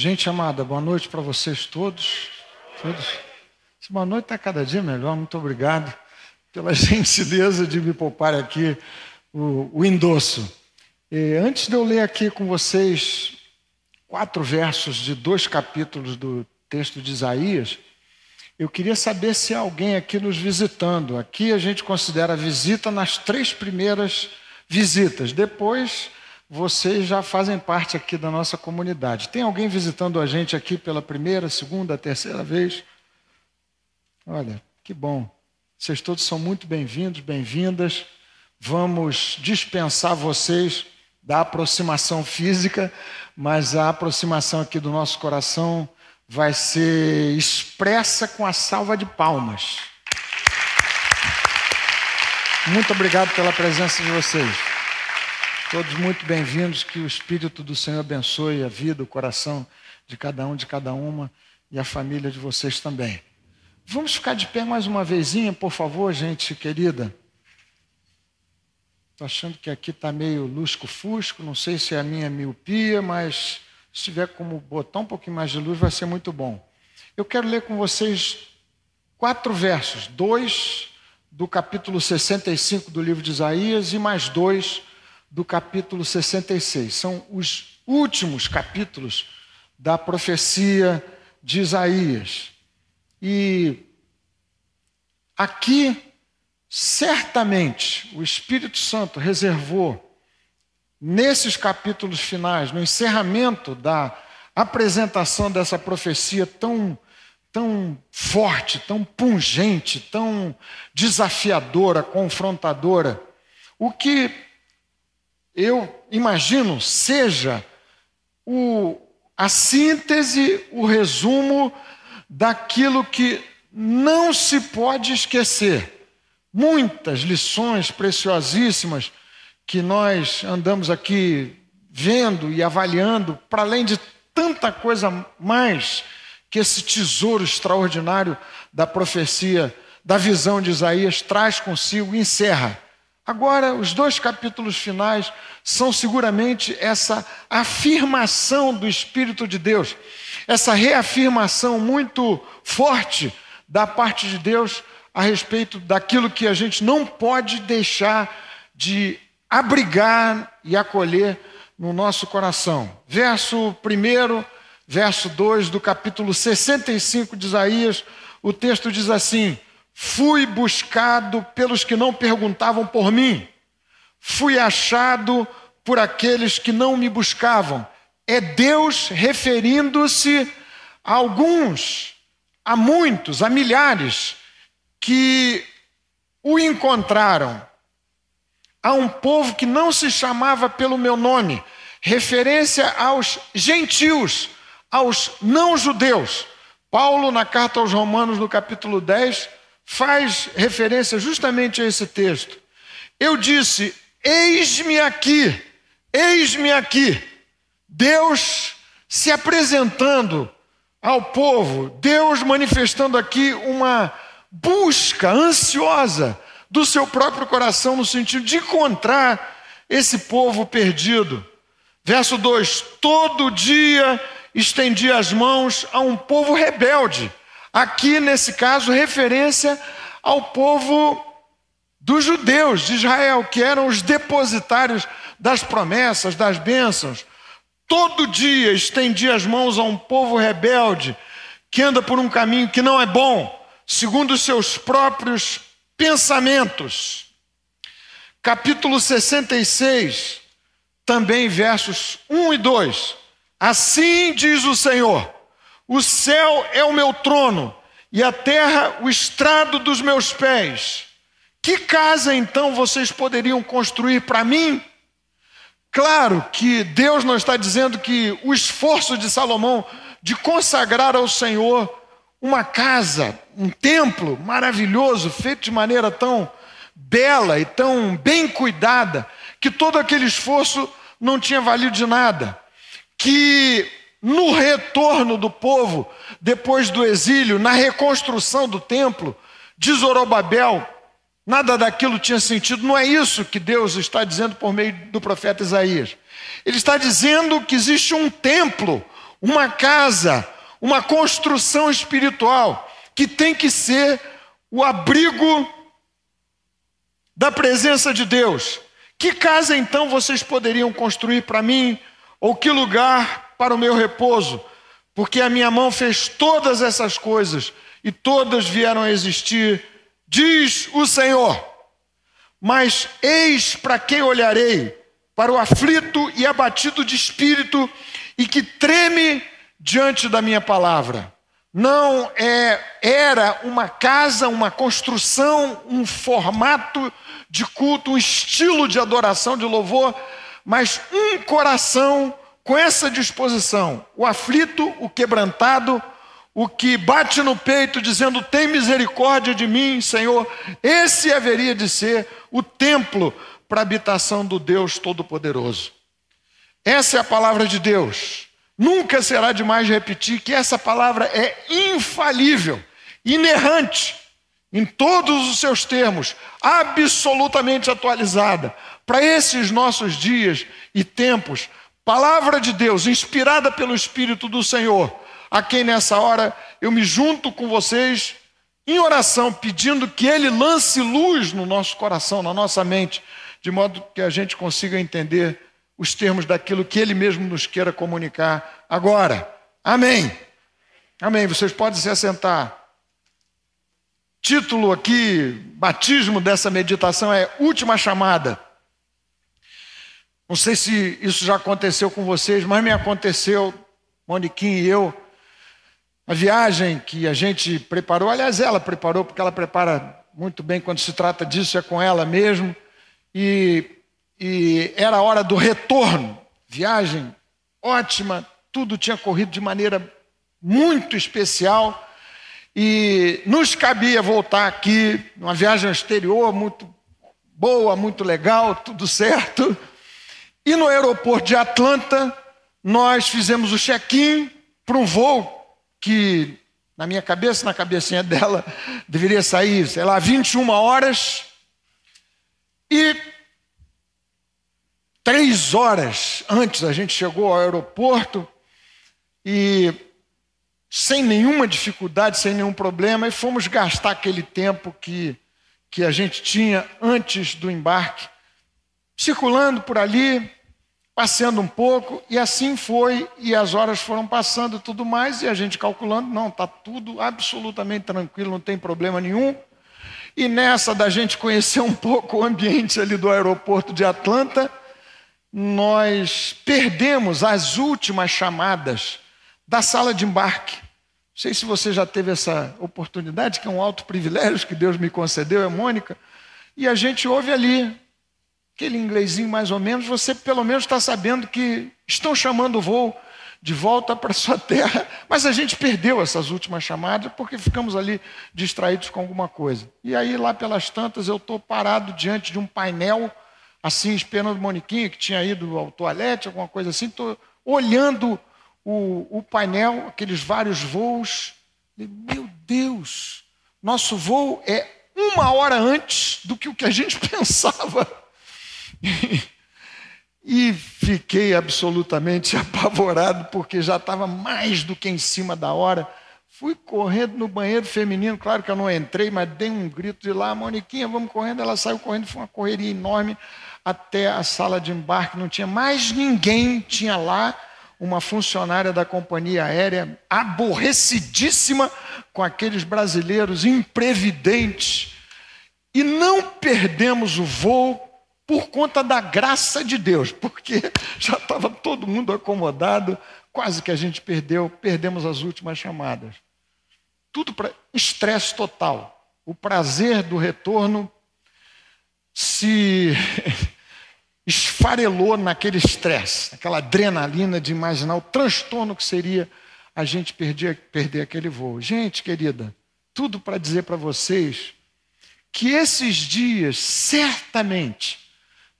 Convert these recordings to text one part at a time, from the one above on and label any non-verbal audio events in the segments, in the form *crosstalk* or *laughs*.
Gente amada, boa noite para vocês todos. todos. Boa noite está cada dia melhor, muito obrigado pela *laughs* gentileza de me poupar aqui o, o endosso. E antes de eu ler aqui com vocês quatro versos de dois capítulos do texto de Isaías, eu queria saber se há alguém aqui nos visitando. Aqui a gente considera a visita nas três primeiras visitas. Depois vocês já fazem parte aqui da nossa comunidade. Tem alguém visitando a gente aqui pela primeira, segunda, terceira vez? Olha, que bom. Vocês todos são muito bem-vindos, bem-vindas. Vamos dispensar vocês da aproximação física, mas a aproximação aqui do nosso coração vai ser expressa com a salva de palmas. Muito obrigado pela presença de vocês. Todos muito bem-vindos, que o Espírito do Senhor abençoe a vida, o coração de cada um, de cada uma e a família de vocês também. Vamos ficar de pé mais uma vezinha, por favor, gente querida. Estou achando que aqui está meio lusco-fusco, não sei se é a minha miopia, mas se tiver como botar um pouquinho mais de luz vai ser muito bom. Eu quero ler com vocês quatro versos, dois do capítulo 65 do livro de Isaías e mais dois do capítulo 66. São os últimos capítulos da profecia de Isaías. E aqui, certamente, o Espírito Santo reservou, nesses capítulos finais, no encerramento da apresentação dessa profecia tão, tão forte, tão pungente, tão desafiadora, confrontadora, o que eu imagino, seja o, a síntese, o resumo daquilo que não se pode esquecer. Muitas lições preciosíssimas que nós andamos aqui vendo e avaliando, para além de tanta coisa mais que esse tesouro extraordinário da profecia, da visão de Isaías traz consigo e encerra. Agora, os dois capítulos finais são seguramente essa afirmação do Espírito de Deus, essa reafirmação muito forte da parte de Deus a respeito daquilo que a gente não pode deixar de abrigar e acolher no nosso coração. Verso 1, verso 2 do capítulo 65 de Isaías, o texto diz assim: Fui buscado pelos que não perguntavam por mim, fui achado por aqueles que não me buscavam. É Deus referindo-se a alguns, a muitos, a milhares que o encontraram. A um povo que não se chamava pelo meu nome, referência aos gentios, aos não-judeus. Paulo, na carta aos Romanos, no capítulo 10, faz referência justamente a esse texto. Eu disse: Eis-me aqui, eis-me aqui. Deus se apresentando ao povo, Deus manifestando aqui uma busca ansiosa do seu próprio coração no sentido de encontrar esse povo perdido. Verso 2: Todo dia estendi as mãos a um povo rebelde Aqui, nesse caso, referência ao povo dos judeus de Israel, que eram os depositários das promessas, das bênçãos. Todo dia estendia as mãos a um povo rebelde que anda por um caminho que não é bom, segundo os seus próprios pensamentos. Capítulo 66, também versos 1 e 2. Assim diz o Senhor o céu é o meu trono e a terra o estrado dos meus pés. Que casa então vocês poderiam construir para mim? Claro que Deus não está dizendo que o esforço de Salomão de consagrar ao Senhor uma casa, um templo maravilhoso, feito de maneira tão bela e tão bem cuidada, que todo aquele esforço não tinha valido de nada. Que no retorno do povo, depois do exílio, na reconstrução do templo de Zorobabel, nada daquilo tinha sentido. Não é isso que Deus está dizendo por meio do profeta Isaías. Ele está dizendo que existe um templo, uma casa, uma construção espiritual que tem que ser o abrigo da presença de Deus. Que casa então vocês poderiam construir para mim? Ou que lugar para o meu repouso? Porque a minha mão fez todas essas coisas e todas vieram a existir, diz o Senhor. Mas eis para quem olharei: para o aflito e abatido de espírito e que treme diante da minha palavra. Não é, era uma casa, uma construção, um formato de culto, um estilo de adoração, de louvor, mas um coração com essa disposição. O aflito, o quebrantado, o que bate no peito dizendo: Tem misericórdia de mim, Senhor. Esse haveria de ser o templo para a habitação do Deus Todo-Poderoso. Essa é a palavra de Deus. Nunca será demais repetir que essa palavra é infalível, inerrante, em todos os seus termos, absolutamente atualizada. Para esses nossos dias e tempos, palavra de Deus, inspirada pelo Espírito do Senhor, a quem nessa hora eu me junto com vocês em oração, pedindo que Ele lance luz no nosso coração, na nossa mente, de modo que a gente consiga entender os termos daquilo que Ele mesmo nos queira comunicar agora. Amém. Amém. Vocês podem se assentar. Título aqui, batismo dessa meditação é Última Chamada. Não sei se isso já aconteceu com vocês, mas me aconteceu, Moniquinha e eu, a viagem que a gente preparou, aliás, ela preparou, porque ela prepara muito bem quando se trata disso, é com ela mesmo. E e era a hora do retorno. Viagem ótima, tudo tinha corrido de maneira muito especial e nos cabia voltar aqui, uma viagem exterior muito boa, muito legal, tudo certo. E no aeroporto de Atlanta, nós fizemos o check-in para um voo que, na minha cabeça, na cabecinha dela, *laughs* deveria sair, sei lá, 21 horas. E Três horas antes a gente chegou ao aeroporto e sem nenhuma dificuldade, sem nenhum problema, e fomos gastar aquele tempo que, que a gente tinha antes do embarque, circulando por ali, passeando um pouco, e assim foi, e as horas foram passando e tudo mais, e a gente calculando, não, está tudo absolutamente tranquilo, não tem problema nenhum. E nessa da gente conhecer um pouco o ambiente ali do aeroporto de Atlanta, nós perdemos as últimas chamadas da sala de embarque. Não sei se você já teve essa oportunidade, que é um alto privilégio que Deus me concedeu, é Mônica, e a gente ouve ali, aquele inglesinho mais ou menos, você pelo menos está sabendo que estão chamando o voo de volta para sua *laughs* terra, mas a gente perdeu essas últimas chamadas porque ficamos ali distraídos com alguma coisa. E aí, lá pelas tantas, eu estou parado diante de um painel assim, esperando Moniquinha, que tinha ido ao toalete, alguma coisa assim, estou olhando o, o painel, aqueles vários voos. Meu Deus, nosso voo é uma hora antes do que o que a gente *laughs* pensava. *laughs* E fiquei absolutamente *laughs* apavorado, porque já estava mais do que em cima da hora. Fui correndo no banheiro feminino, claro que eu não entrei, mas dei um grito de lá, Moniquinha, vamos correndo. Ela saiu correndo, foi uma correria enorme até a sala de embarque, não tinha mais ninguém, tinha lá uma funcionária da companhia aérea aborrecidíssima com aqueles brasileiros imprevidentes. E não perdemos o voo por conta da graça de Deus, porque *laughs* já estava todo mundo acomodado, quase que a gente perdeu, perdemos as últimas chamadas. Tudo para estresse total. O prazer do retorno se *laughs* esfarelou naquele estresse, aquela adrenalina de imaginar o transtorno que seria a gente perder, perder aquele voo. Gente querida, tudo para dizer para vocês que esses dias certamente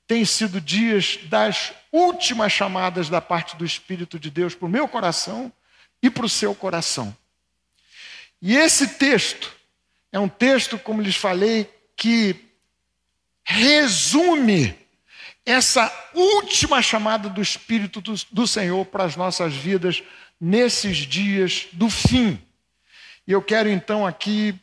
têm sido dias das últimas chamadas da parte do Espírito de Deus para o meu coração e para o seu coração. E esse texto é um texto, como lhes falei, que resume essa última chamada do Espírito do, do Senhor para as nossas vidas nesses dias do fim. E eu quero então aqui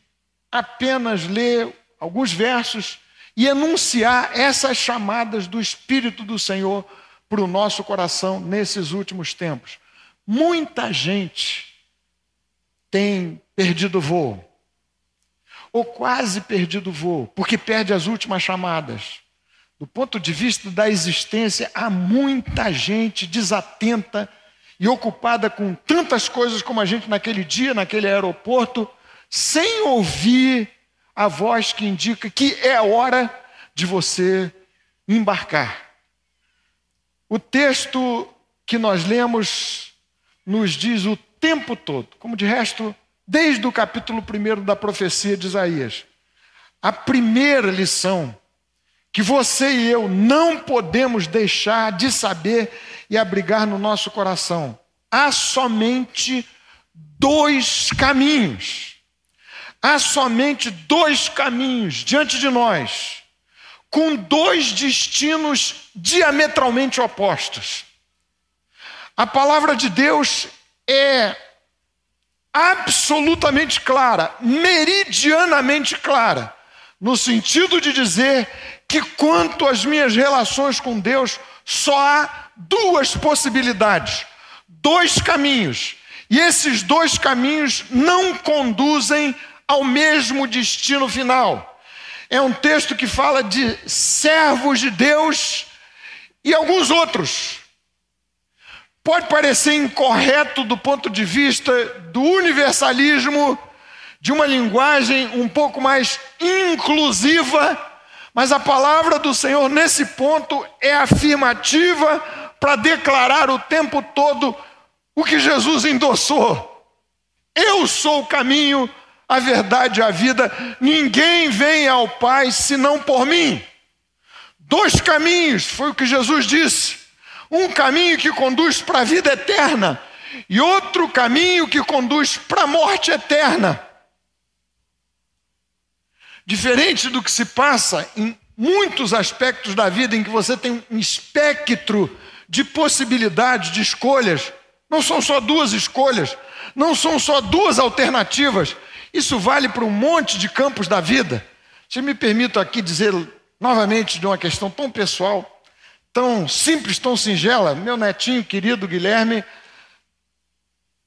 apenas ler alguns versos e enunciar essas chamadas do Espírito do Senhor para o nosso coração nesses últimos tempos. Muita gente tem perdido o voo, ou quase perdido o voo, porque perde as últimas chamadas. Do ponto de vista da existência, há muita gente desatenta e ocupada com tantas coisas como a gente naquele dia, naquele aeroporto, sem ouvir a voz que indica que é hora de você embarcar. O texto que nós lemos nos diz o tempo todo, como de resto, desde o capítulo 1 da profecia de Isaías. A primeira lição que você e eu não podemos deixar de saber e abrigar no nosso coração. Há somente dois caminhos. Há somente dois caminhos diante de nós, com dois destinos diametralmente opostos. A palavra de Deus é absolutamente clara, meridianamente clara, no sentido de dizer que quanto às minhas relações com Deus, só há duas possibilidades, dois caminhos. E esses dois caminhos não conduzem ao mesmo destino final. É um texto que fala de servos de Deus e alguns outros. Pode parecer incorreto do ponto de vista do universalismo, de uma linguagem um pouco mais inclusiva, mas a palavra do Senhor nesse ponto é afirmativa para declarar o tempo todo o que Jesus endossou. Eu sou o caminho, a verdade e a vida. Ninguém vem ao Pai senão por mim. Dois caminhos, foi o que Jesus disse. Um caminho que conduz para a vida eterna e outro caminho que conduz para a morte eterna. Diferente do que se passa em muitos aspectos da vida em que você tem um espectro de possibilidades, de escolhas. Não são só duas escolhas, não são só duas alternativas. Isso vale para um monte de campos da vida. Se me permito aqui dizer novamente de uma questão tão pessoal, tão simples, tão singela, meu netinho querido Guilherme,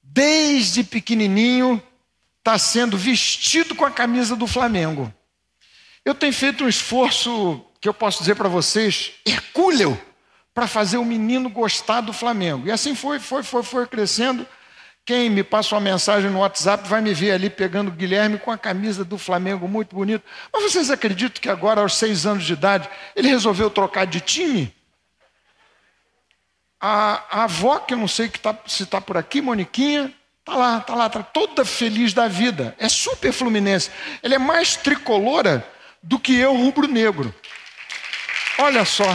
desde pequenininho, está sendo vestido com a camisa do Flamengo. Eu tenho feito um esforço que eu posso dizer para vocês, hercúleo, para fazer o menino gostar do Flamengo. E assim foi, foi, foi, foi crescendo. Quem me passa uma mensagem no WhatsApp vai me ver ali pegando o Guilherme com a camisa do Flamengo muito bonito. Mas vocês acreditam que agora, aos seis anos de idade, ele resolveu trocar de time? A, a avó, que eu não sei que tá, se está por aqui, Moniquinha, está lá, está lá, está toda feliz da vida. É super fluminense. Ela é mais tricolora do que eu, rubro-negro. Olha só.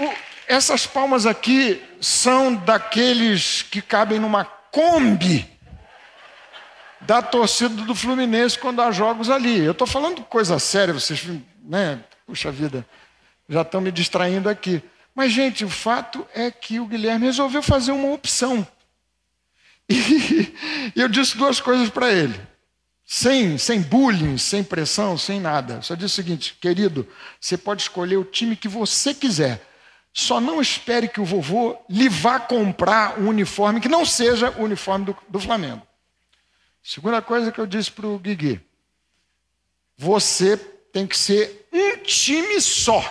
O, essas palmas aqui são daqueles que cabem numa Kombi da torcida do Fluminense quando há jogos ali. Eu estou falando coisa séria, vocês, né? Puxa vida, já estão me distraindo aqui. Mas, gente, o fato é que o Guilherme resolveu fazer uma opção. *laughs* E eu disse duas coisas para ele sem, sem bullying, sem pressão, sem nada. Só diz o seguinte, querido, você pode escolher o time que você quiser. Só não espere que o vovô lhe vá comprar um uniforme que não seja o uniforme do, do Flamengo. Segunda coisa que eu disse para o Guigui: você tem que ser um time só.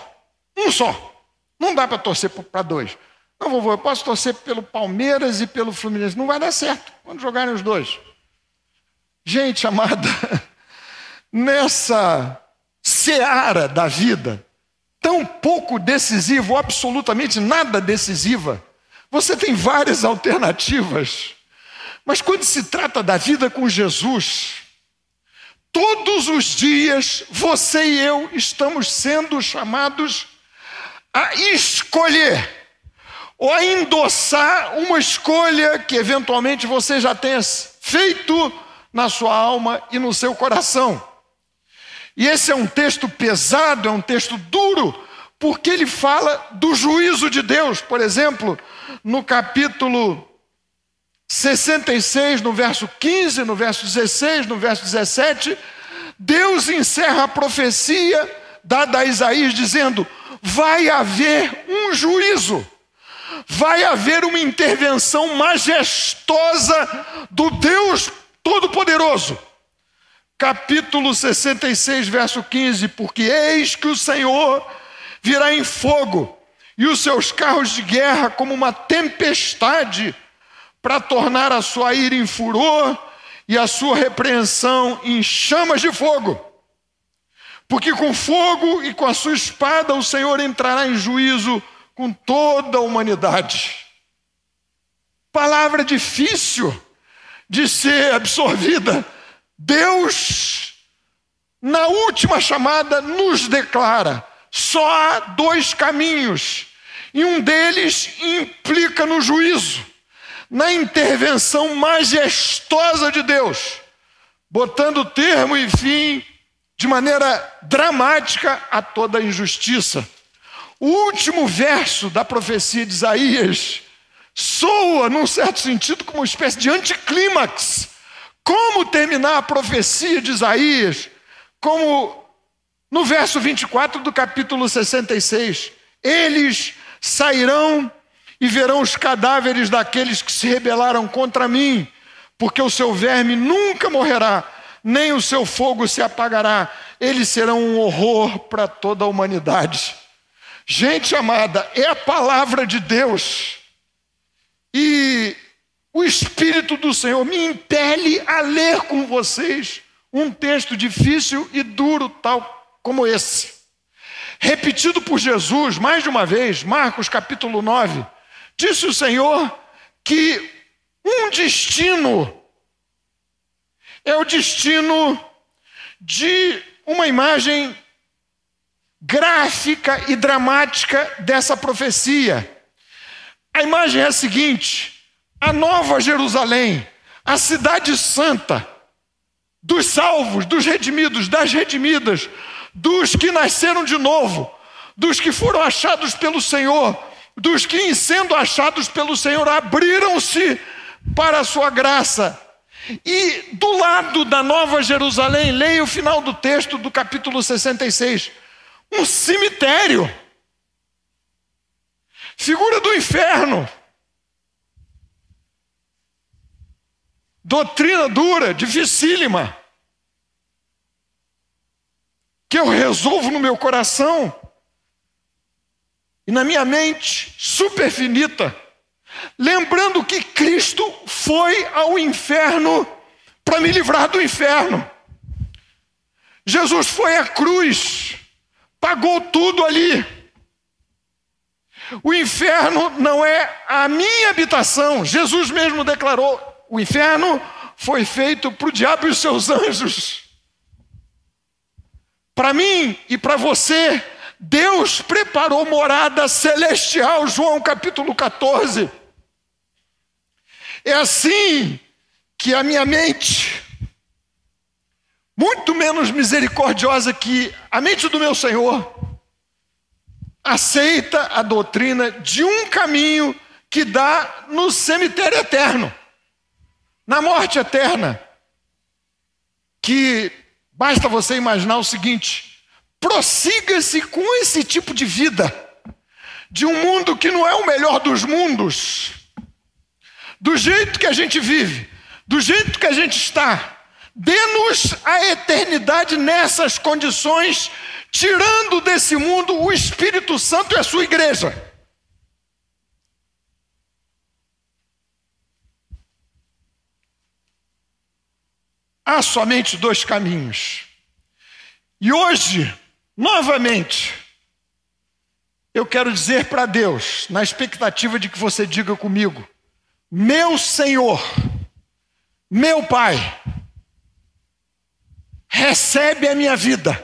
Um só. Não dá para torcer para dois. Não, vovô, eu posso torcer pelo Palmeiras e pelo Fluminense. Não vai dar certo quando jogarem os dois. Gente amada, *laughs* nessa seara da vida, tão pouco decisivo, absolutamente nada decisiva, você tem várias alternativas. Mas quando se trata da vida com Jesus, todos os dias você e eu estamos sendo chamados a escolher ou a endossar uma escolha que eventualmente você já tenha feito na sua alma e no seu coração. E esse é um texto pesado, é um texto duro, porque ele fala do juízo de Deus. Por exemplo, no capítulo 66, no verso 15, no verso 16, no verso 17, Deus encerra a profecia dada a Isaías dizendo: vai haver um juízo, vai haver uma intervenção majestosa do Deus Todo-Poderoso. Capítulo 66, verso 15: Porque eis que o Senhor virá em fogo, e os seus carros de guerra como uma tempestade, para tornar a sua ira em furor e a sua repreensão em chamas de fogo. Porque com fogo e com a sua espada o Senhor entrará em juízo com toda a humanidade. Palavra difícil de ser absorvida. Deus, na última chamada, nos declara: só há dois caminhos, e um deles implica no juízo, na intervenção majestosa de Deus, botando termo e fim de maneira dramática a toda a injustiça. O último verso da profecia de Isaías soa, num certo sentido, como uma espécie de anticlímax. Como terminar a profecia de Isaías? Como no verso 24 do capítulo 66, eles sairão e verão os cadáveres daqueles que se rebelaram contra mim, porque o seu verme nunca morrerá, nem o seu fogo se apagará, eles serão um horror para toda a humanidade. Gente amada, é a palavra de Deus. E o Espírito do Senhor me impele a ler com vocês um texto difícil e duro, tal como esse. Repetido por Jesus mais de uma vez, Marcos capítulo 9, disse o Senhor que um destino é o destino de uma imagem gráfica e dramática dessa profecia. A imagem é a seguinte: a nova Jerusalém, a cidade santa, dos salvos, dos redimidos, das redimidas, dos que nasceram de novo, dos que foram achados pelo Senhor, dos que, em sendo achados pelo Senhor, abriram-se para a sua graça. E do lado da Nova Jerusalém, leia o final do texto do capítulo 66, um cemitério, figura do inferno. Doutrina dura, dificílima que eu resolvo no meu coração e na minha mente superfinita, lembrando que Cristo foi ao inferno para me livrar do inferno. Jesus foi à cruz, pagou tudo ali. O inferno não é a minha habitação. Jesus mesmo declarou: o inferno foi feito para o diabo e os seus anjos. Para mim e para você, Deus preparou morada celestial, João capítulo 14. É assim que a minha mente, muito menos misericordiosa que a mente do meu Senhor, aceita a doutrina de um caminho que dá no cemitério eterno, na morte eterna, que Basta você imaginar o seguinte: prossiga-se com esse tipo de vida, de um mundo que não é o melhor dos mundos, do jeito que a gente vive, do jeito que a gente está. Dê-nos a eternidade nessas condições, tirando desse mundo o Espírito Santo e a sua igreja. Há somente dois caminhos. E hoje, novamente, eu quero dizer para Deus, na expectativa de que você diga comigo: Meu Senhor, meu Pai, recebe a minha vida,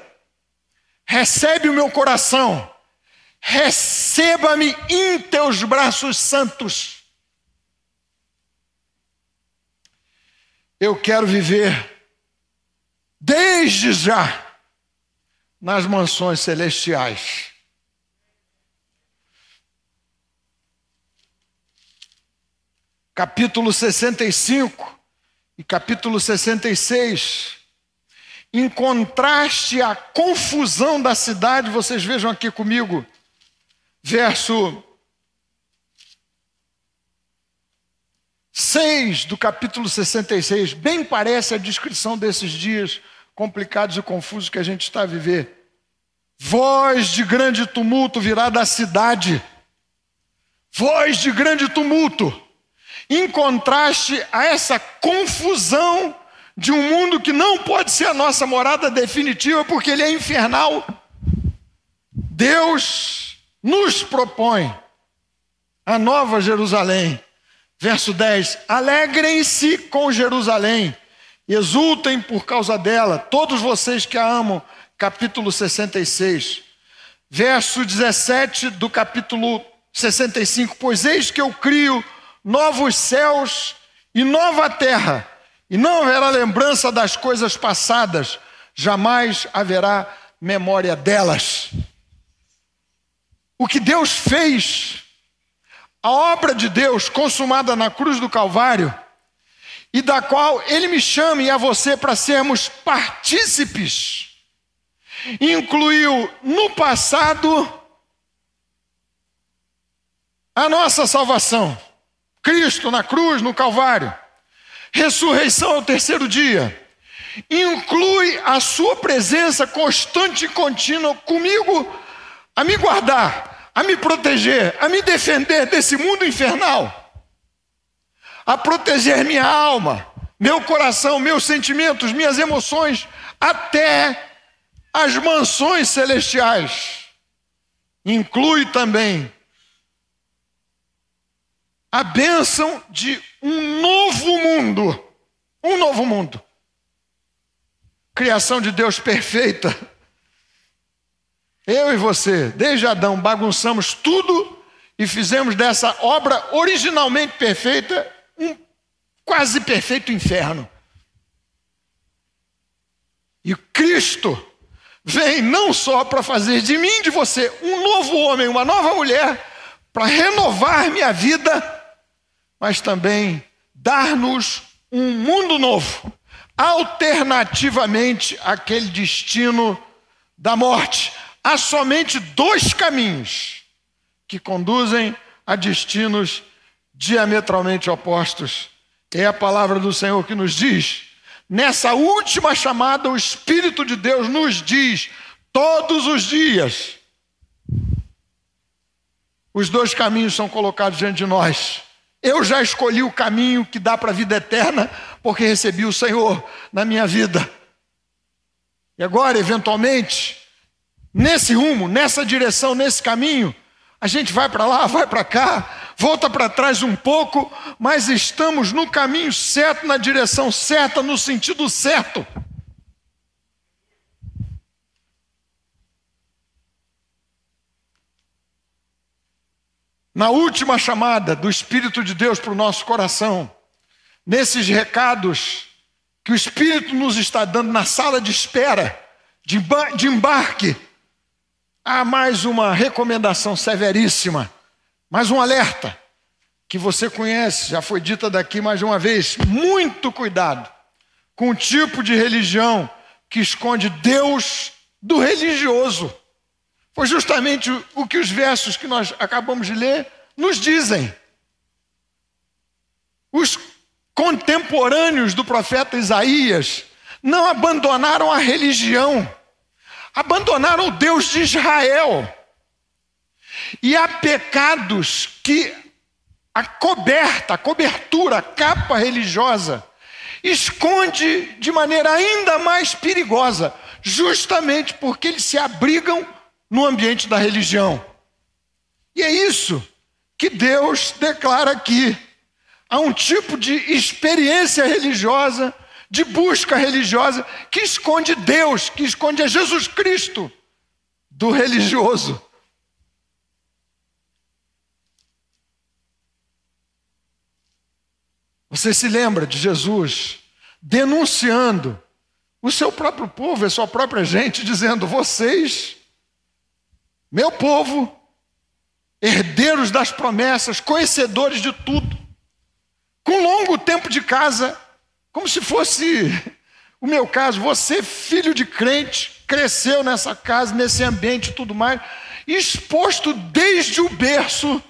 recebe o meu coração, receba-me em teus braços santos. Eu quero viver desde já nas mansões celestiais. capítulo 65 e capítulo 66, em contraste à confusão da cidade, vocês vejam aqui comigo, verso 6 do capítulo 66, bem parece a descrição desses dias complicados e confusos que a gente está a viver. Voz de grande tumulto virá da cidade, voz de grande tumulto, em contraste a essa confusão de um mundo que não pode ser a nossa morada definitiva, porque ele é infernal. Deus nos propõe a nova Jerusalém Verso 10: Alegrem-se com Jerusalém, exultem por causa dela, todos vocês que a amam. Capítulo 66. Verso 17 do capítulo 65: Pois eis que eu crio novos céus e nova terra, e não haverá lembrança das coisas passadas, jamais haverá memória delas. O que Deus fez a obra de Deus consumada na cruz do Calvário, e da qual Ele me chama e a você para sermos partícipes, incluiu no passado a nossa salvação, Cristo na cruz, no Calvário, ressurreição ao terceiro dia, inclui a Sua presença constante e contínua comigo a me guardar a me proteger, a me defender desse mundo infernal, a proteger minha alma, meu coração, meus sentimentos, minhas emoções, até as mansões celestiais. Inclui também a bênção de um novo mundo. Um novo mundo. Criação de Deus perfeita eu e você, desde Adão, bagunçamos tudo e fizemos dessa obra originalmente perfeita um quase perfeito inferno. E Cristo vem não só para fazer de mim, de você, um novo homem, uma nova mulher, para renovar minha vida, mas também dar-nos um mundo novo, alternativamente àquele destino da morte, há somente dois caminhos que conduzem a destinos diametralmente opostos. É a palavra do Senhor que nos diz. Nessa última chamada, o Espírito de Deus nos diz todos os dias. Os dois caminhos são colocados diante de nós. Eu já escolhi o caminho que dá para a vida eterna, porque recebi o Senhor na minha vida. E agora, eventualmente, nesse rumo, nessa direção, nesse caminho. A gente vai para lá, vai para cá, volta para trás um pouco, mas estamos no caminho certo, na direção certa, no sentido certo. Na última chamada do Espírito de Deus para o nosso coração, nesses recados que o Espírito nos está dando na sala de espera, de embarque, Há mais uma recomendação severíssima, mais um alerta que você conhece, já foi dita daqui mais uma vez. Muito cuidado com o tipo de religião que esconde Deus do religioso. Foi justamente o que os versos que nós acabamos de ler nos dizem. Os contemporâneos do profeta Isaías não abandonaram a religião abandonaram o Deus de Israel. E há pecados que a coberta, a cobertura, a capa religiosa, esconde de maneira ainda mais perigosa, justamente porque eles se abrigam no ambiente da religião. E é isso que Deus declara aqui. Há um tipo de experiência religiosa de busca religiosa que esconde Deus, que esconde a Jesus Cristo do religioso. Você se lembra de Jesus denunciando o seu próprio povo, a sua própria gente, dizendo: vocês, meu povo, herdeiros das promessas, conhecedores de tudo, tempo de casa, como se fosse o meu caso, você, filho de crente, cresceu nessa casa, nesse ambiente e tudo mais, exposto desde o berço,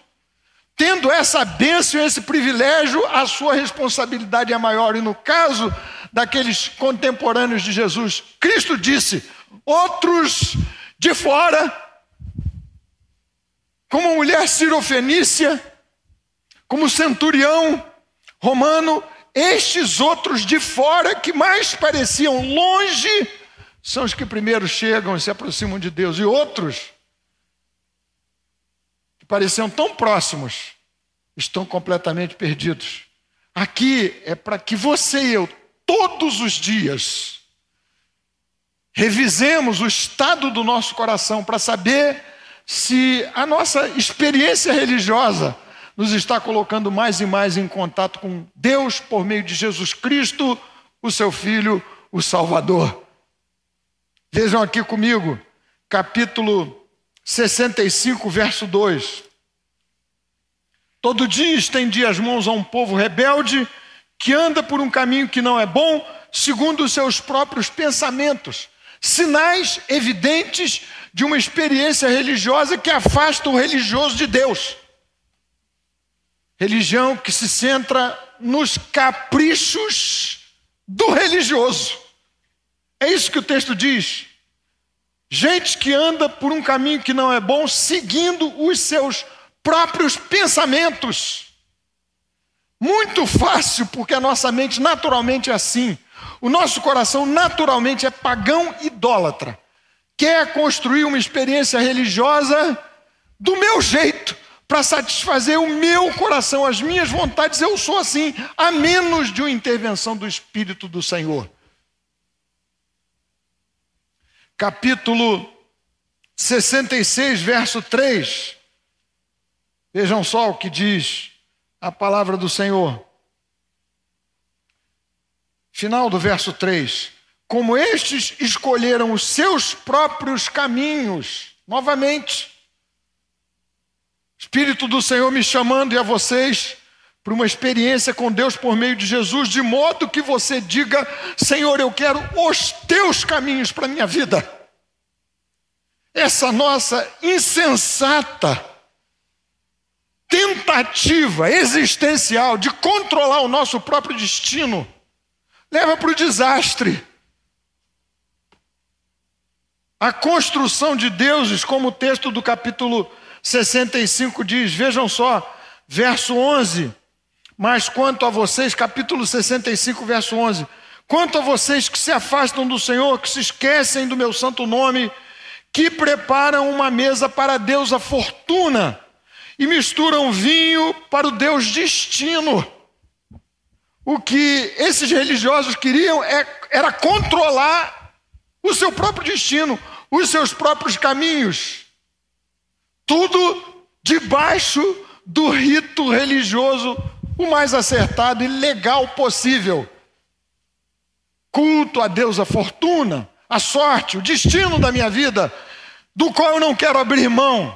tendo essa bênção, esse privilégio, a sua responsabilidade é maior. E no caso daqueles contemporâneos de Jesus, Cristo disse: outros de fora, como a mulher sirofenícia, como centurião romano, estes outros de fora que mais pareciam longe são os que primeiro chegam e se aproximam de Deus, e outros que pareciam tão próximos estão completamente perdidos. Aqui é para que você e eu, todos os dias, revisemos o estado do nosso coração para saber se a nossa experiência religiosa nos está colocando mais e mais em contato com Deus por meio de Jesus Cristo, o seu Filho, o Salvador. Vejam aqui comigo, capítulo 65, verso 2. Todo dia estendia as mãos a um povo rebelde que anda por um caminho que não é bom, segundo os seus próprios pensamentos. Sinais evidentes de uma experiência religiosa que afasta o religioso de Deus. Religião que se centra nos caprichos do religioso. É isso que o texto diz. Gente que anda por um caminho que não é bom, seguindo os seus próprios pensamentos. Muito fácil, porque a nossa mente naturalmente é assim. O nosso coração naturalmente é pagão idólatra. Quer construir uma experiência religiosa do meu jeito para satisfazer o meu coração, as minhas vontades. Eu sou assim, a menos de uma intervenção do Espírito do Senhor. Capítulo 66, verso 3. Vejam só o que diz a palavra do Senhor. Final do verso 3. Como estes escolheram os seus próprios caminhos, novamente, Espírito do Senhor me chamando e a vocês para uma experiência com Deus por meio de Jesus, de modo que você diga: Senhor, eu quero os teus caminhos para a minha vida. Essa nossa insensata tentativa existencial de controlar o nosso próprio destino leva para o desastre. A construção de deuses, como o texto do capítulo 65 diz, vejam só, verso 11. Mas quanto a vocês, capítulo 65, verso 11: Quanto a vocês que se afastam do Senhor, que se esquecem do meu santo nome, que preparam uma mesa para Deus a fortuna e misturam vinho para o Deus destino. O que esses religiosos queriam é, era controlar o seu próprio destino, os seus próprios caminhos. Tudo debaixo do rito religioso o mais acertado e legal possível. Culto a Deus, a fortuna, a sorte, o destino da minha vida, do qual eu não quero abrir mão.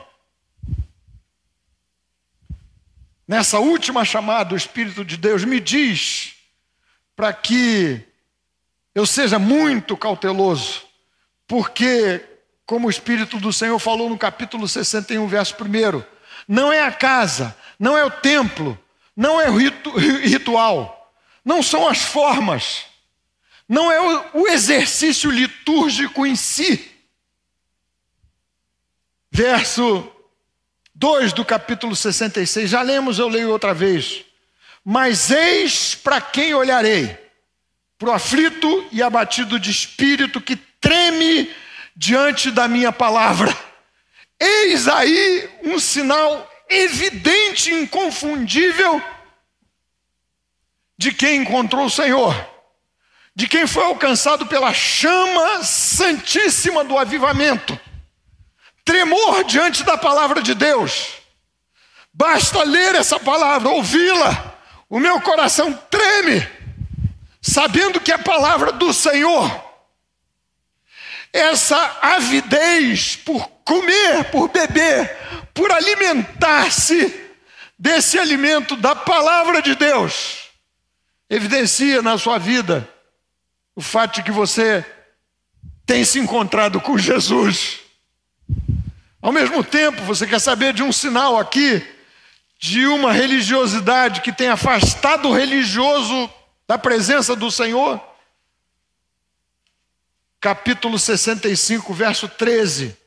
Nessa última chamada, o Espírito de Deus me diz para que eu seja muito cauteloso, porque como o Espírito do Senhor falou no capítulo 61, verso 1. Não é a casa, não é o templo, não é o ritu *laughs* ritual, não são as formas, não é o, o exercício litúrgico em si. Verso 2 do capítulo 66, já lemos, eu leio outra vez. Mas eis para quem olharei, para o aflito e abatido de espírito que treme diante da minha palavra. Eis aí um sinal evidente, inconfundível, de quem encontrou o Senhor, de quem foi alcançado pela chama santíssima do avivamento. Tremor diante da palavra de Deus. Basta ler essa palavra, ouvi-la, o meu coração treme, sabendo que é a palavra do Senhor essa avidez por comer, por beber, por alimentar-se desse alimento da palavra de Deus, evidencia na sua vida o fato de que você tem se encontrado com Jesus. Ao mesmo tempo, você quer saber de um sinal aqui de uma religiosidade que tem afastado o religioso da presença do Senhor? Capítulo 65, verso 13.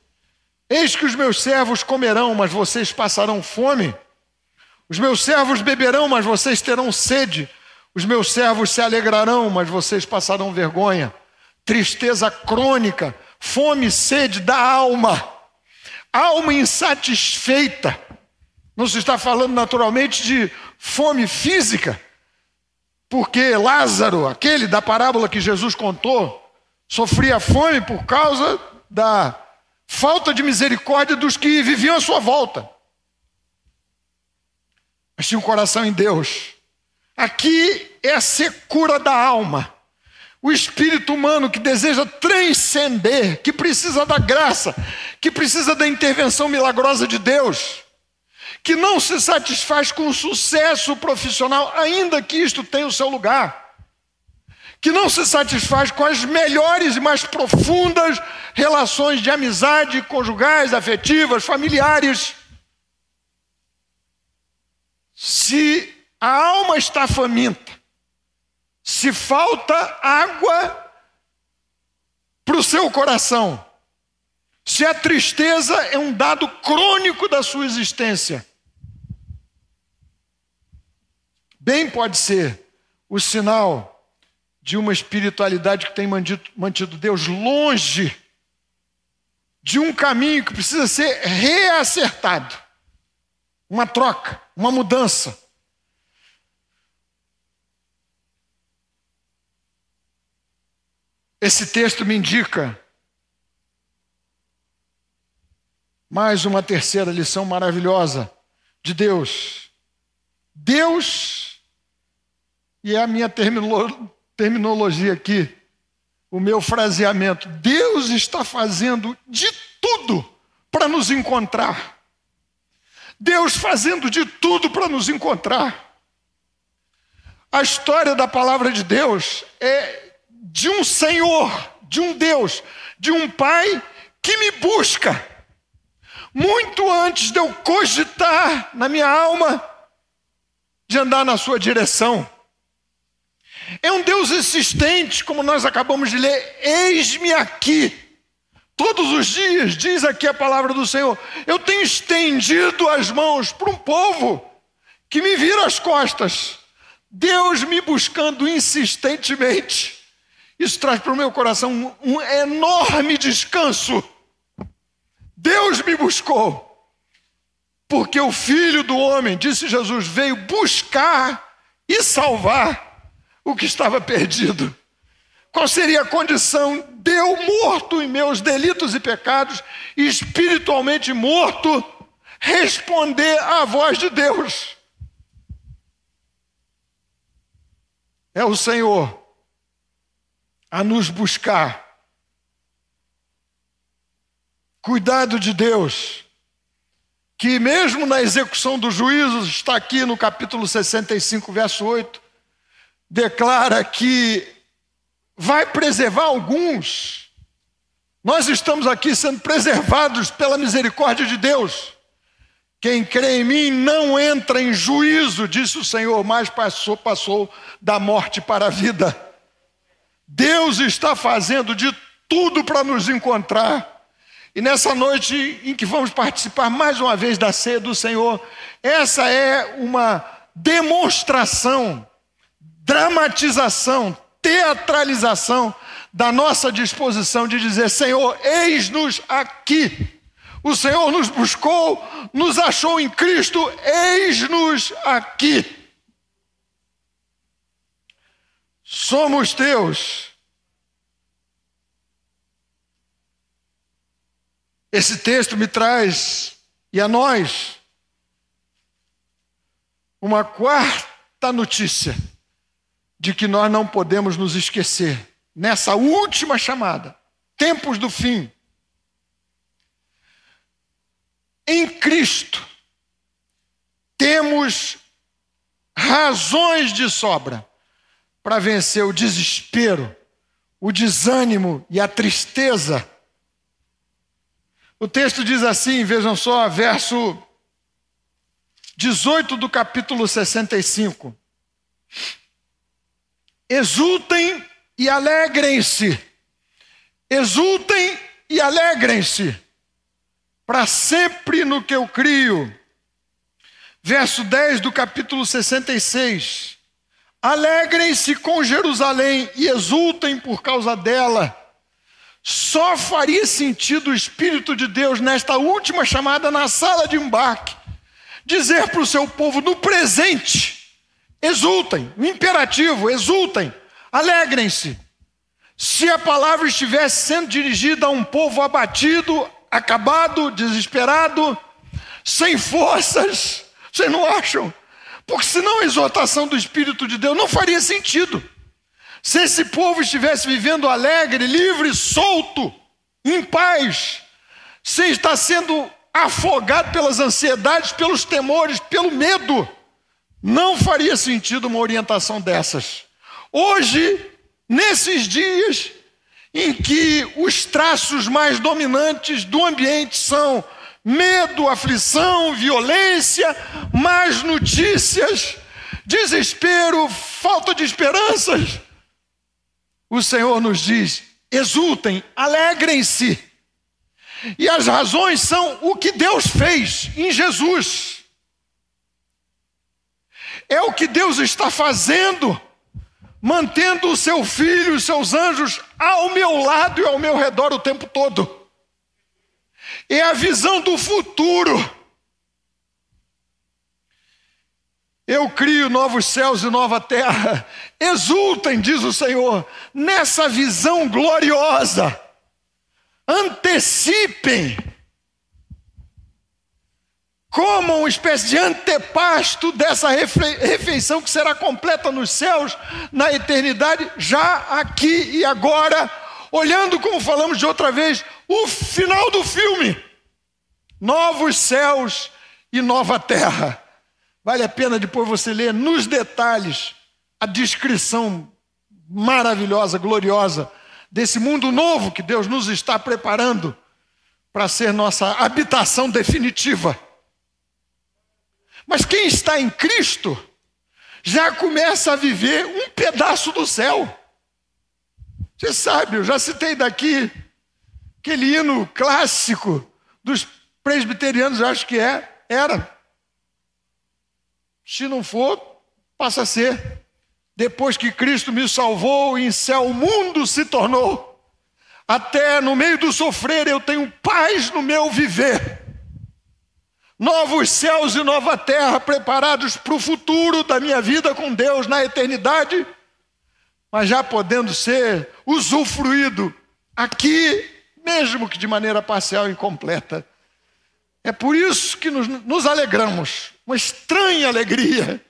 Eis que os meus servos comerão, mas vocês passarão fome. Os meus servos beberão, mas vocês terão sede. Os meus servos se alegrarão, mas vocês passarão vergonha. Tristeza crônica, fome e sede da alma. Alma insatisfeita. Não se está falando naturalmente de fome física, porque Lázaro, aquele da parábola que Jesus contou, sofria fome por causa da falta de misericórdia dos que viviam à sua volta. Mas tinha um coração em Deus. Aqui é a secura da alma. O espírito humano que deseja transcender, que precisa da graça, que precisa da intervenção milagrosa de Deus, que não se satisfaz com o sucesso profissional, ainda que isto tenha o seu lugar que não se satisfaz com as melhores e mais profundas relações de amizade, conjugais, afetivas, familiares. Se a alma está faminta, se falta água para o seu coração, se a tristeza é um dado crônico da sua existência, bem pode ser o sinal de uma espiritualidade que tem mantido, mantido Deus longe de um caminho que precisa ser reacertado. Uma troca, uma mudança. Esse texto me indica mais uma terceira lição maravilhosa de Deus. Deus, e é a minha terminologia aqui, o meu fraseamento. Deus está fazendo de tudo para nos encontrar. Deus fazendo de tudo para nos encontrar. A história da palavra de Deus é de um Senhor, de um Deus, de um Pai que me busca. Muito antes de eu cogitar na minha alma de andar na sua direção. É um Deus insistente, como nós acabamos de ler, eis-me aqui. Todos os dias, diz aqui a palavra do Senhor, eu tenho estendido as mãos para um povo que me vira as costas. Deus me buscando insistentemente. Isso traz para o meu coração um, um enorme descanso. Deus me buscou, porque o Filho do Homem, disse Jesus, veio buscar e salvar o que estava perdido. Qual seria a condição de eu morto em meus delitos e pecados, espiritualmente morto, responder à voz de Deus? É o Senhor a nos buscar. Cuidado de Deus, que mesmo na execução dos juízos, está aqui no capítulo 65, verso 8, declara que vai preservar alguns. Nós estamos aqui sendo preservados pela misericórdia de Deus. Quem crê em mim não entra em juízo, disse o Senhor, mas passou, passou da morte para a vida. Deus está fazendo de tudo para nos encontrar. E nessa noite em que vamos participar mais uma vez da ceia do Senhor, essa é uma demonstração dramatização, teatralização da nossa disposição de dizer: Senhor, eis-nos aqui. O Senhor nos buscou, nos achou em Cristo, eis-nos aqui. Somos teus. Esse texto me traz, e a nós, uma quarta notícia de que nós não podemos nos esquecer nessa última chamada, tempos do fim. Em Cristo temos razões de sobra para vencer o desespero, o desânimo e a tristeza. O texto diz assim, vejam só, verso 18 do capítulo 65. Exultem e alegrem-se. Exultem e alegrem-se. Para sempre no que eu crio. Verso 10 do capítulo 66. Alegrem-se com Jerusalém e exultem por causa dela. Só faria sentido o Espírito de Deus nesta última chamada na sala de embarque dizer para o seu povo no presente: exultem, o imperativo, exultem, alegrem-se. Se a palavra estivesse sendo dirigida a um povo abatido, acabado, desesperado, sem forças, vocês não acham? Porque senão a exortação do Espírito de Deus não faria sentido. Se esse povo estivesse vivendo alegre, livre, solto, em paz, sem estar sendo afogado pelas ansiedades, pelos temores, pelo medo, não faria sentido uma orientação dessas. Hoje, nesses dias em que os traços mais dominantes do ambiente são medo, aflição, violência, más notícias, desespero, falta de esperanças, o Senhor nos diz: exultem, alegrem-se. E as razões são o que Deus fez em Jesus. É o que Deus está fazendo, mantendo o seu filho e os seus anjos ao meu lado e ao meu redor o tempo todo. É a visão do futuro. Eu crio novos céus e nova terra. Exultem, diz o Senhor, nessa visão gloriosa antecipem, como uma espécie de antepasto dessa refeição que será completa nos céus, na eternidade, já aqui e agora, olhando, como falamos de outra vez, o final do filme: novos céus e nova terra. Vale a pena depois você ler nos detalhes a descrição maravilhosa, gloriosa desse mundo novo que Deus nos está preparando para ser nossa habitação definitiva. Mas quem está em Cristo já começa a viver um pedaço do céu. Você sabe, eu já citei daqui aquele hino clássico dos presbiterianos, eu acho que é, era. Se não for, passa a ser. Depois que Cristo me salvou, em céu o mundo se tornou. Até no meio do sofrer eu tenho paz no meu viver. Novos céus e nova terra preparados para o futuro da minha vida com Deus na eternidade, mas já podendo ser usufruído aqui, mesmo que de maneira parcial e incompleta. É por isso que nos, nos alegramos, uma estranha alegria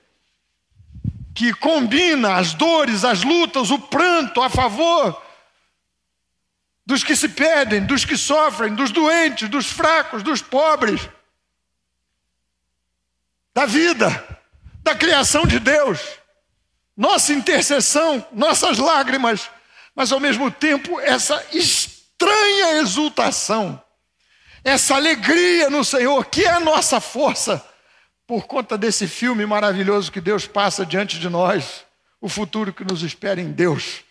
que combina as dores, as lutas, o pranto a favor dos que se perdem, dos que sofrem, dos doentes, dos fracos, dos pobres, da vida, da criação de Deus. Nossa intercessão, nossas lágrimas, mas ao mesmo tempo essa estranha exultação, essa alegria no Senhor, que é a nossa força por conta desse filme maravilhoso que Deus passa diante de nós, o futuro que nos espera em Deus.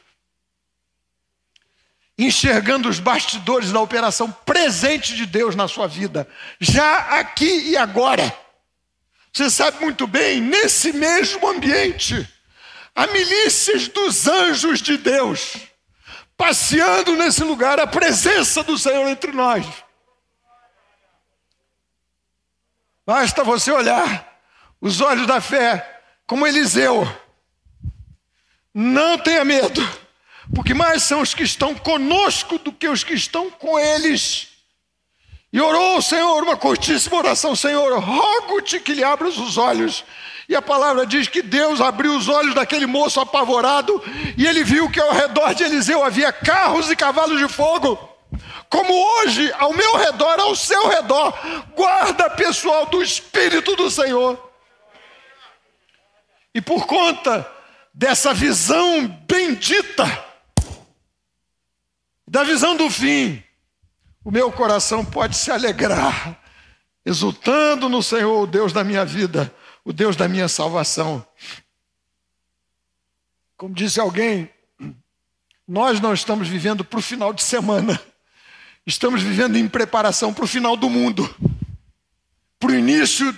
Enxergando os bastidores da operação presente de Deus na sua vida, já aqui e agora. Você sabe muito bem, nesse mesmo ambiente, há milícias dos anjos de Deus, passeando nesse lugar, a presença do Senhor entre nós. Basta você olhar os olhos da fé como Eliseu. Não tenha medo, porque mais são os que estão conosco do que os que estão com eles. E orou o Senhor uma curtíssima oração: Senhor, rogo-te que lhe abras os olhos. E a palavra diz que Deus abriu os olhos daquele moço apavorado e ele viu que ao redor de Eliseu havia carros e cavalos de fogo como hoje, ao meu redor, ao seu redor, guarda pessoal do Espírito do Senhor. E por conta dessa visão bendita, da visão do fim, o meu coração pode se alegrar, exultando no Senhor, o Deus da minha vida, o Deus da minha salvação. Como disse alguém, nós não estamos vivendo para o final de semana, estamos vivendo em preparação para o final do mundo, para o início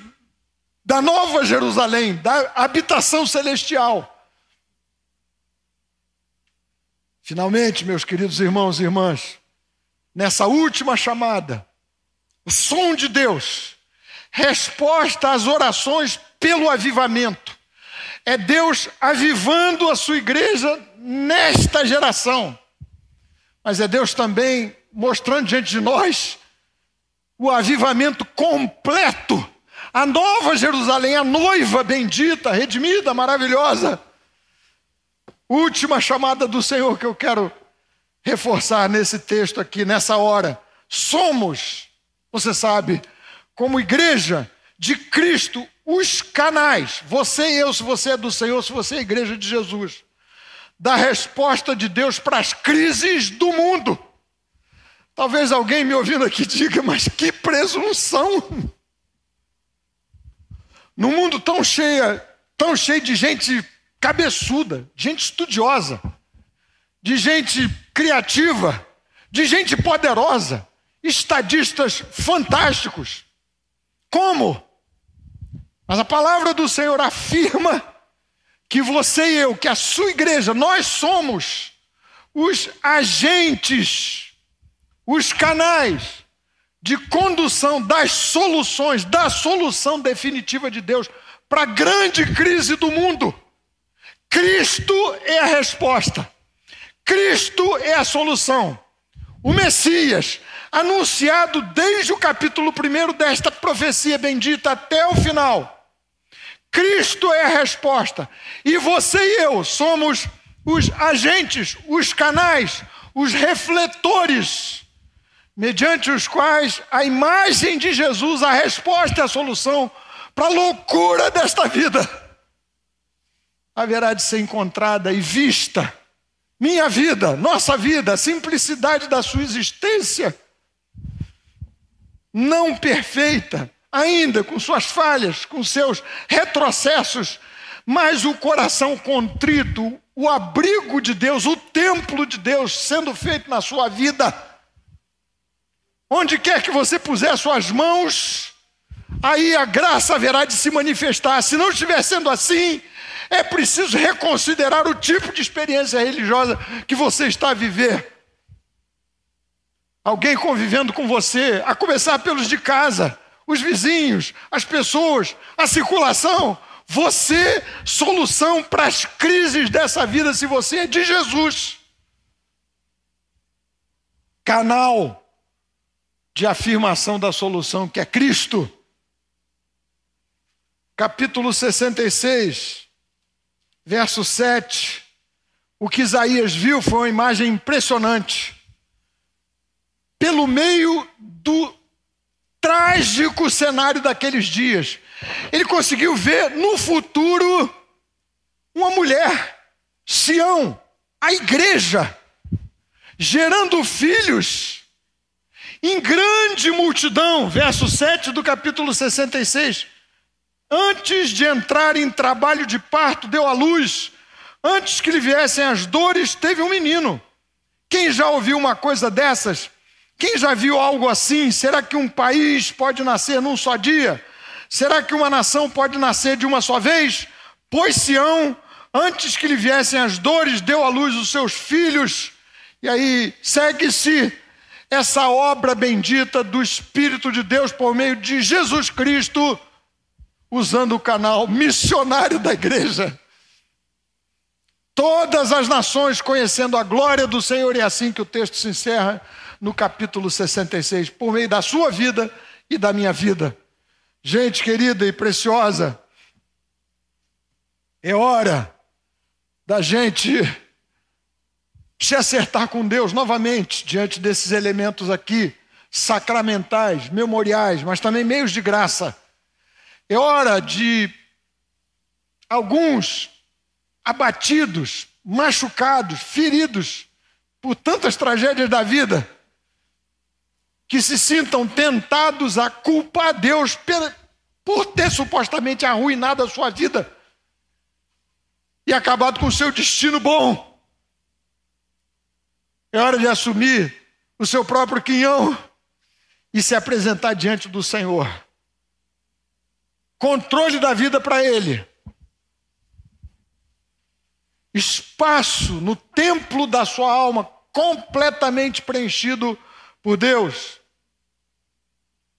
da nova Jerusalém, da habitação celestial. Finalmente, meus queridos irmãos e irmãs, nessa última chamada, o som de Deus, resposta às orações pelo avivamento. É Deus avivando a sua igreja nesta geração. Mas é Deus também mostrando diante de nós o avivamento completo, a nova Jerusalém, a noiva bendita, redimida, maravilhosa. Última chamada do Senhor que eu quero reforçar nesse texto aqui, nessa hora. Somos, você sabe, como igreja de Cristo, os canais, você e eu, se você é do Senhor, se você é igreja de Jesus, da resposta de Deus para as crises do mundo. Talvez alguém me ouvindo aqui diga, mas que presunção! No mundo tão cheio, tão cheio de gente cabeçuda, gente estudiosa, de gente criativa, de gente poderosa, estadistas fantásticos. Como? Mas a palavra do Senhor afirma que você e eu, que a sua igreja, nós somos os agentes, os canais de condução das soluções, da solução definitiva de Deus para a grande crise do mundo. Cristo é a resposta. Cristo é a solução. O Messias, anunciado desde o capítulo 1 desta profecia bendita até o final. Cristo é a resposta. E você e eu somos os agentes, os canais, os refletores, mediante os quais a imagem de Jesus, a resposta e a solução para a loucura desta vida haverá de ser encontrada e vista. Minha vida, nossa vida, a simplicidade da sua existência, não perfeita, ainda com suas falhas, com seus retrocessos, mas o coração contrito, o abrigo de Deus, o templo de Deus sendo feito na sua vida. Onde quer que você puser suas mãos, aí a graça haverá de se manifestar. Se não estiver sendo assim, é preciso reconsiderar o tipo de experiência religiosa que você está a viver. Alguém convivendo com você, a começar pelos de casa, os vizinhos, as pessoas, a circulação. Você, solução para as crises dessa vida, se você é de Jesus. Canal de afirmação da solução, que é Cristo. Capítulo 66 verso 7, o que Isaías viu foi uma imagem impressionante. Pelo meio do trágico cenário daqueles dias, ele conseguiu ver no futuro uma mulher, Sião, a igreja, gerando filhos em grande multidão, verso 7 do capítulo 66. Antes de entrar em trabalho de parto, deu à luz. Antes que lhe viessem as dores, teve um menino. Quem já ouviu uma coisa dessas? Quem já viu algo assim? Será que um país pode nascer num só dia? Será que uma nação pode nascer de uma só vez? Pois Sião, antes que lhe viessem as dores, deu à luz os seus filhos. E aí segue-se essa obra bendita do Espírito de Deus por meio de Jesus Cristo usando o canal missionário da igreja. Todas as nações conhecendo a glória do Senhor, e é assim que o texto se encerra no capítulo 66, por meio da sua vida e da minha vida. Gente querida e preciosa, é hora da gente se acertar com Deus novamente diante desses elementos aqui, sacramentais, memoriais, mas também meios de graça é hora de alguns abatidos, machucados, feridos por tantas tragédias da vida, que se sintam tentados a culpar Deus por ter supostamente arruinado a sua vida e acabado com o seu destino bom. É hora de assumir o seu próprio quinhão e se apresentar diante do Senhor. Controle da vida para Ele. Espaço no templo da sua alma completamente preenchido por Deus.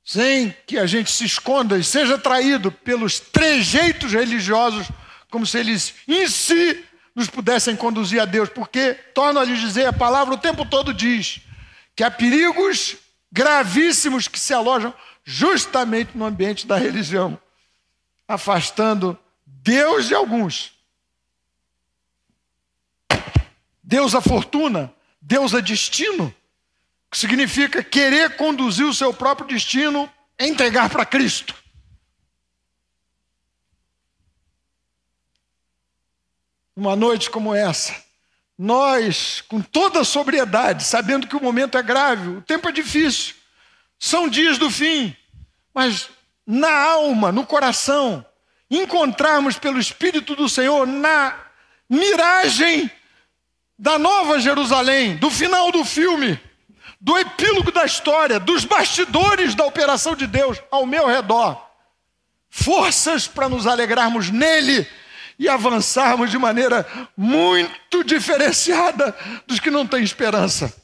Sem que a gente se esconda e seja traído pelos trejeitos religiosos, como se eles em si nos pudessem conduzir a Deus, porque, torno a lhes dizer, a palavra o tempo todo diz que há perigos gravíssimos que se alojam justamente no ambiente da religião, afastando Deus de alguns. Deus a fortuna, Deus a destino, que significa querer conduzir o seu próprio destino, entregar para Cristo. Uma noite como essa, nós, com toda a sobriedade, sabendo que o momento é grave, o tempo é difícil, são dias do fim, mas na alma, no coração, encontrarmos pelo Espírito do Senhor na miragem da Nova Jerusalém, do final do filme, do epílogo da história, dos bastidores da operação de Deus ao meu redor. Forças para nos alegrarmos nele e avançarmos de maneira muito diferenciada dos que não têm esperança.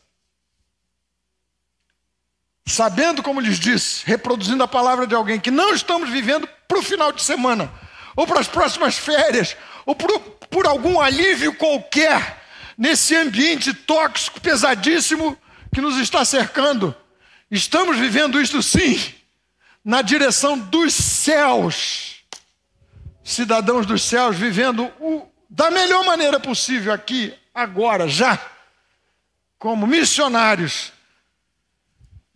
Sabendo, como lhes disse, reproduzindo a palavra de alguém, que não estamos vivendo para o final de semana, ou para as próximas férias, ou por, por algum alívio qualquer nesse ambiente tóxico, pesadíssimo que nos está cercando. Estamos vivendo isto sim, na direção dos céus cidadãos dos céus vivendo o, da melhor maneira possível aqui, agora, já, como missionários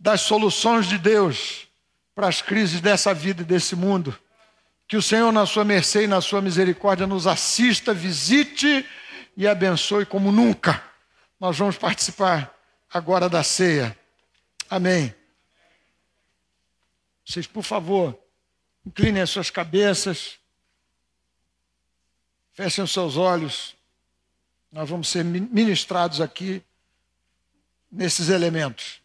das soluções de Deus para as crises dessa vida e desse mundo. Que o Senhor, na sua mercê e na sua misericórdia, nos assista, visite e abençoe como nunca. Nós vamos participar agora da ceia. Amém. Vocês, por favor, inclinem as suas cabeças. Fechem os seus olhos. Nós vamos ser ministrados aqui nesses elementos.